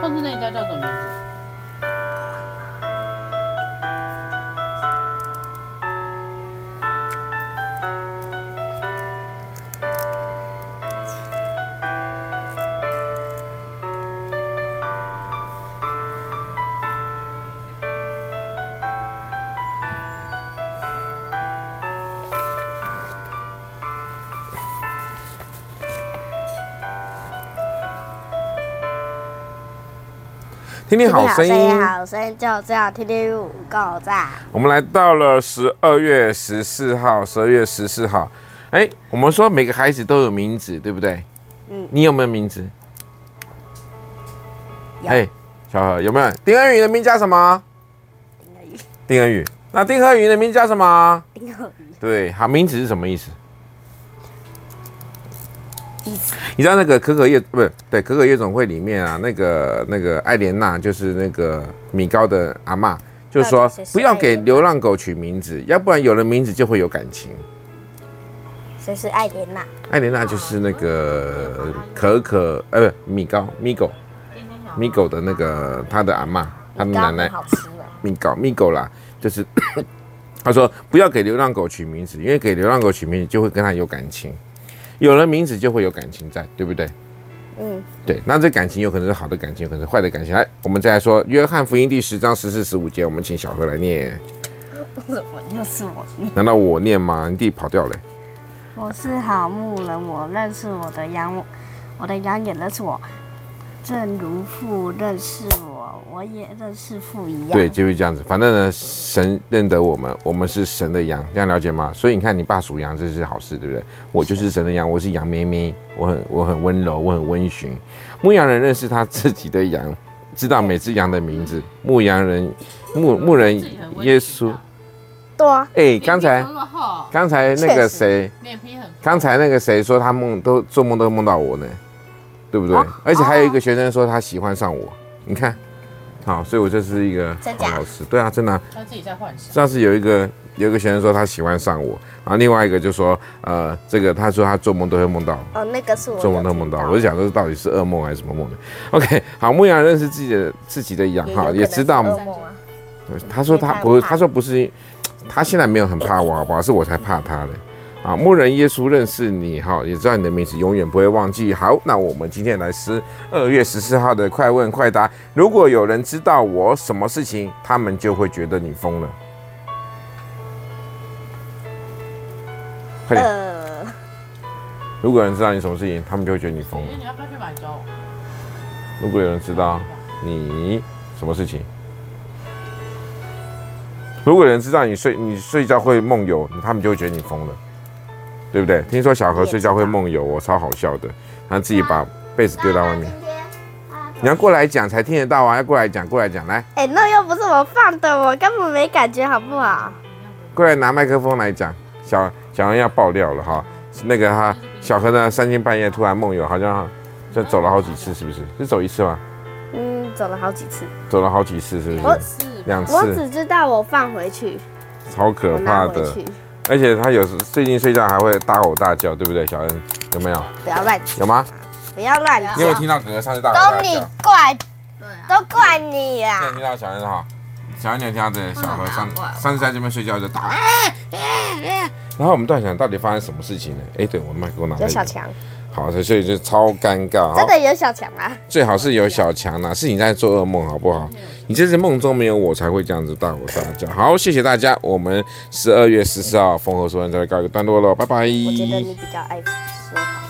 上次那家叫什么名字？听听好声音，好声音就这样，听听五够赞。我们来到了十二月十四号，十二月十四号，哎，我们说每个孩子都有名字，对不对？嗯，你有没有名字？哎，小何有没有？丁恩宇的名叫什么？丁恩宇。丁恩宇。那丁恩宇的名叫什么？丁恩宇。对，好，名字是什么意思？你知道那个可可夜不是对可可夜总会里面啊，那个那个艾莲娜就是那个米高的阿嬷，就是说不要给流浪狗取名字，要不然有了名字就会有感情。谁是艾莲娜？艾莲娜就是那个可可呃不米高米狗米狗的那个他的阿妈，他的奶奶。米高米狗啦，就是 他说不要给流浪狗取名字，因为给流浪狗取名字就会跟他有感情。有了名字就会有感情在，对不对？嗯，对。那这感情有可能是好的感情，有可能是坏的感情。来，我们再来说《约翰福音》第十章十四、十五节，我们请小何来念。怎么又是我念？难道我念吗？你弟跑掉了。我是好牧人，我认识我的羊，我的羊也认识我，正如父认识我。我也认识父一样，对，就是这样子。反正呢，神认得我们，我们是神的羊，这样了解吗？所以你看，你爸属羊，这是好事，对不对？我就是神的羊，我是羊咩咩，我很我很温柔，我很温驯。牧羊人认识他自己的羊，知道每只羊的名字。牧羊人，牧牧人耶稣，对啊。哎，刚才刚才那个谁，刚才那个谁说他梦都做梦都梦到我呢，对不对？而且还有一个学生说他喜欢上我，你看。好，所以我就是一个好老师。对啊，真的、啊。他自己在幻想。上次有一个有一个学生说他喜欢上我，然后另外一个就说，呃，这个他说他做梦都会梦到。哦，那个是我。做梦都梦到，我就想说到底是噩梦还是什么梦呢？OK，好，牧羊人认识自己的自己的羊哈，也知道。噩梦啊。他说他不，他说不是，他现在没有很怕我，好不好？是我才怕他的。啊，牧人耶稣认识你哈，也知道你的名字，永远不会忘记。好，那我们今天来十二月十四号的快问快答。如果有人知道我什么事情，他们就会觉得你疯了。快点。如果有人知道你什么事情，他们就会觉得你疯了。你要不要去买粥？如果有人知道你什么事情，如果有人知道你睡你睡觉会梦游，他们就会觉得你疯了。对不对？听说小何睡觉会梦游，我超好笑的。他自己把被子丢到外面。你要过来讲才听得到啊！要过来讲，过来讲，来。哎，那又不是我放的，我根本没感觉，好不好？过来拿麦克风来讲。小小恩要爆料了哈，那个哈，小何呢三更半夜突然梦游，好像就走了好几次，是不是？是走一次吗？嗯，走了好几次。走了好几次，是不是？我是两次。我只知道我放回去。超可怕的。而且他有时最近睡觉还会大吼大叫，对不对？小恩有没有？不要乱有吗？不要乱叫。你有没有听到哥哥上次大吼大叫？都你怪，都怪你呀！有听到小恩哈？小恩，你有听到这小何上上次在这边睡觉就打。然后我们在想到底发生什么事情呢？哎，对，我麦克风拿。有小强。好，所以就超尴尬。真的有小强啊？最好是有小强啊，是你在做噩梦，好不好？你这是梦中没有我才会这样子大吼大叫。好，谢谢大家，我们十二月十四号丰禾硕恩再来告一个段落喽，拜拜。我觉得你比较爱说。